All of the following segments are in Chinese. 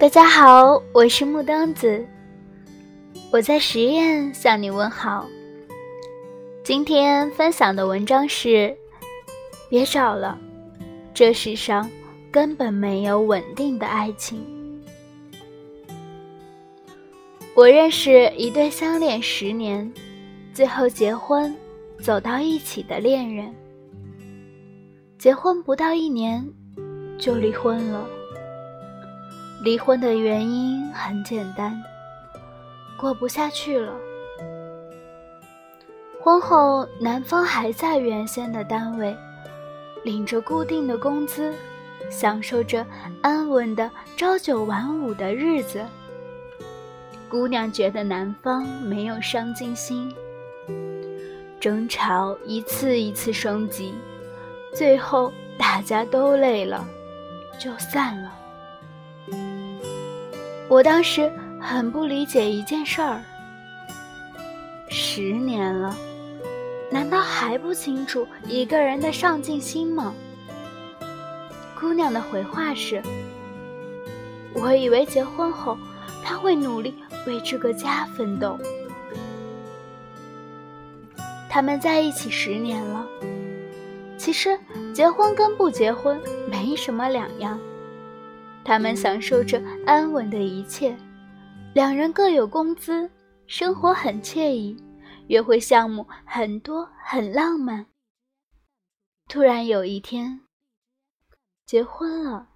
大家好，我是木灯子，我在实验向你问好。今天分享的文章是：别找了，这世上根本没有稳定的爱情。我认识一对相恋十年，最后结婚，走到一起的恋人，结婚不到一年就离婚了。离婚的原因很简单，过不下去了。婚后，男方还在原先的单位，领着固定的工资，享受着安稳的朝九晚五的日子。姑娘觉得男方没有上进心，争吵一次一次升级，最后大家都累了，就散了。我当时很不理解一件事儿：十年了，难道还不清楚一个人的上进心吗？姑娘的回话是：“我以为结婚后他会努力为这个家奋斗。”他们在一起十年了，其实结婚跟不结婚没什么两样。他们享受着安稳的一切，两人各有工资，生活很惬意，约会项目很多，很浪漫。突然有一天，结婚了，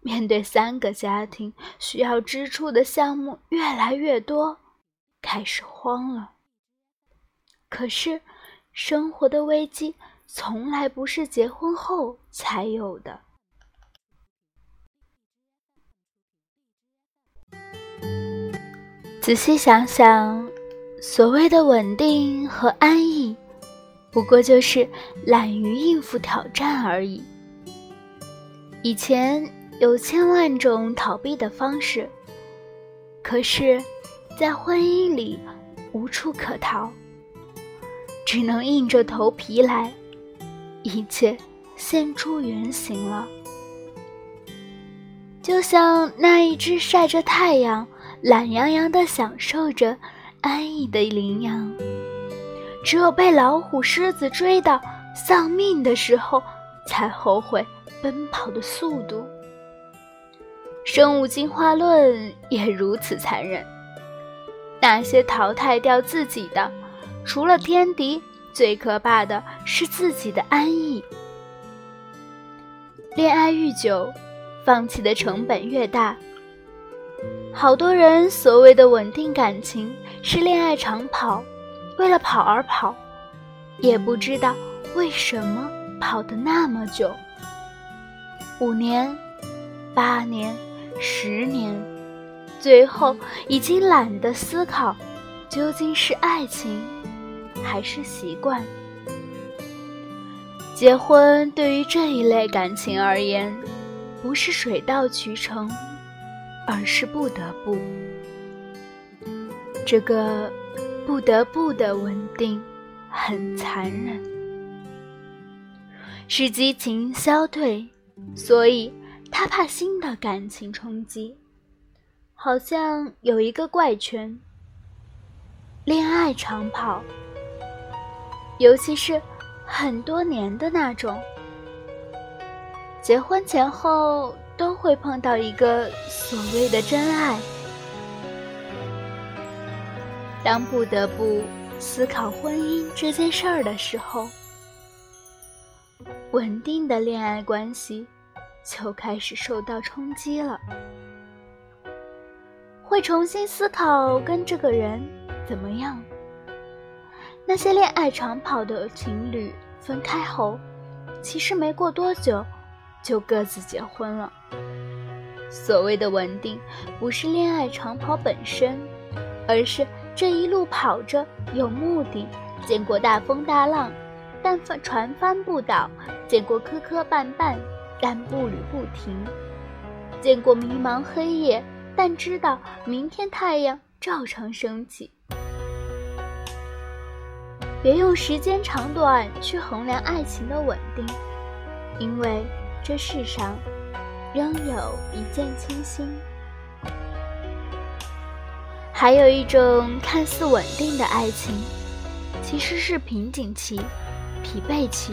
面对三个家庭，需要支出的项目越来越多，开始慌了。可是，生活的危机从来不是结婚后才有的。仔细想想，所谓的稳定和安逸，不过就是懒于应付挑战而已。以前有千万种逃避的方式，可是，在婚姻里无处可逃，只能硬着头皮来，一切现出原形了。就像那一只晒着太阳。懒洋洋地享受着安逸的羚羊，只有被老虎、狮子追到丧命的时候，才后悔奔跑的速度。生物进化论也如此残忍。那些淘汰掉自己的，除了天敌，最可怕的是自己的安逸。恋爱愈久，放弃的成本越大。好多人所谓的稳定感情是恋爱长跑，为了跑而跑，也不知道为什么跑得那么久。五年、八年、十年，最后已经懒得思考，究竟是爱情还是习惯。结婚对于这一类感情而言，不是水到渠成。而是不得不，这个不得不的稳定很残忍，使激情消退，所以他怕新的感情冲击，好像有一个怪圈。恋爱长跑，尤其是很多年的那种，结婚前后。都会碰到一个所谓的真爱。当不得不思考婚姻这件事儿的时候，稳定的恋爱关系就开始受到冲击了。会重新思考跟这个人怎么样。那些恋爱长跑的情侣分开后，其实没过多久。就各自结婚了。所谓的稳定，不是恋爱长跑本身，而是这一路跑着有目的，见过大风大浪，但翻船翻不倒；见过磕磕绊绊，但步履不停；见过迷茫黑夜，但知道明天太阳照常升起。别用时间长短去衡量爱情的稳定，因为。这世上，仍有一见倾心，还有一种看似稳定的爱情，其实是瓶颈期、疲惫期，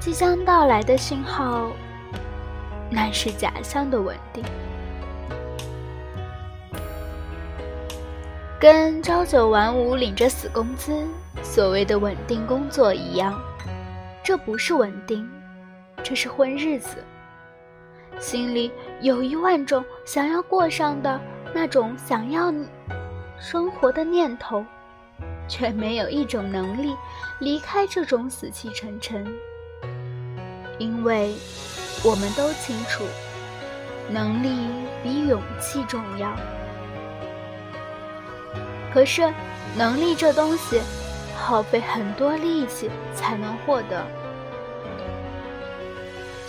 即将到来的信号，那是假象的稳定。跟朝九晚五领着死工资，所谓的稳定工作一样，这不是稳定，这是混日子。心里有一万种想要过上的那种想要生活的念头，却没有一种能力离开这种死气沉沉。因为我们都清楚，能力比勇气重要。可是，能力这东西，耗费很多力气才能获得。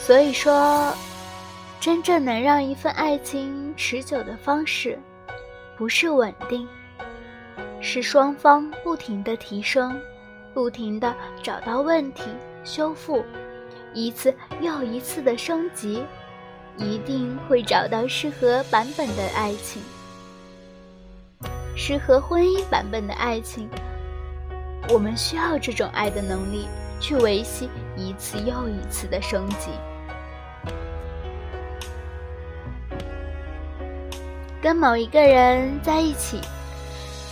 所以说，真正能让一份爱情持久的方式，不是稳定，是双方不停的提升，不停的找到问题修复，一次又一次的升级，一定会找到适合版本的爱情。适合婚姻版本的爱情，我们需要这种爱的能力去维系一次又一次的升级。跟某一个人在一起，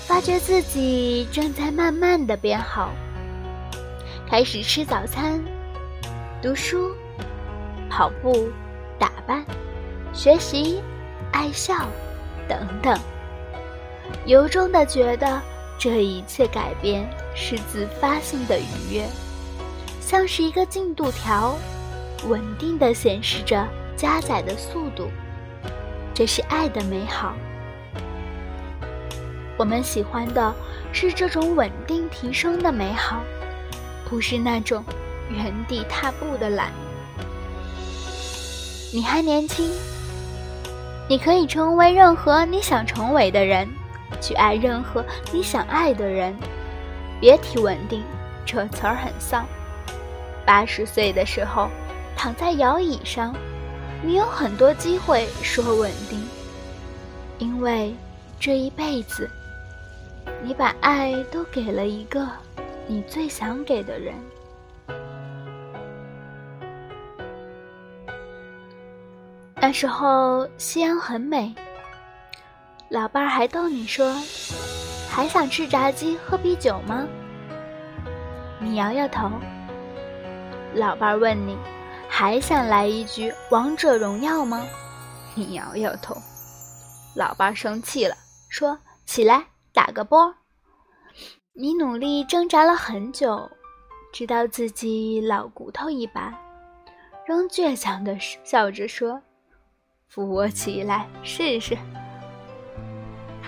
发觉自己正在慢慢的变好，开始吃早餐、读书、跑步、打扮、学习、爱笑等等。由衷的觉得这一切改变是自发性的愉悦，像是一个进度条，稳定的显示着加载的速度。这是爱的美好。我们喜欢的是这种稳定提升的美好，不是那种原地踏步的懒。你还年轻，你可以成为任何你想成为的人。去爱任何你想爱的人，别提稳定，这词儿很丧。八十岁的时候，躺在摇椅上，你有很多机会说稳定，因为这一辈子，你把爱都给了一个你最想给的人。那时候夕阳很美。老伴儿还逗你说：“还想吃炸鸡喝啤酒吗？”你摇摇头。老伴儿问你：“还想来一局王者荣耀吗？” 你摇摇头。老伴儿生气了，说：“起来打个波。”你努力挣扎了很久，直到自己老骨头一把，仍倔强的笑着说：“扶我起来试试。”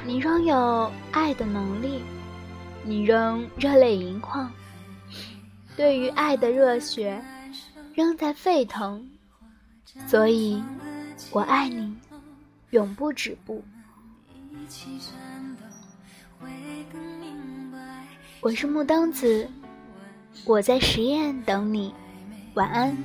你仍有爱的能力，你仍热泪盈眶，对于爱的热血仍在沸腾，所以，我爱你，永不止步。我是木灯子，我在实验等你，晚安。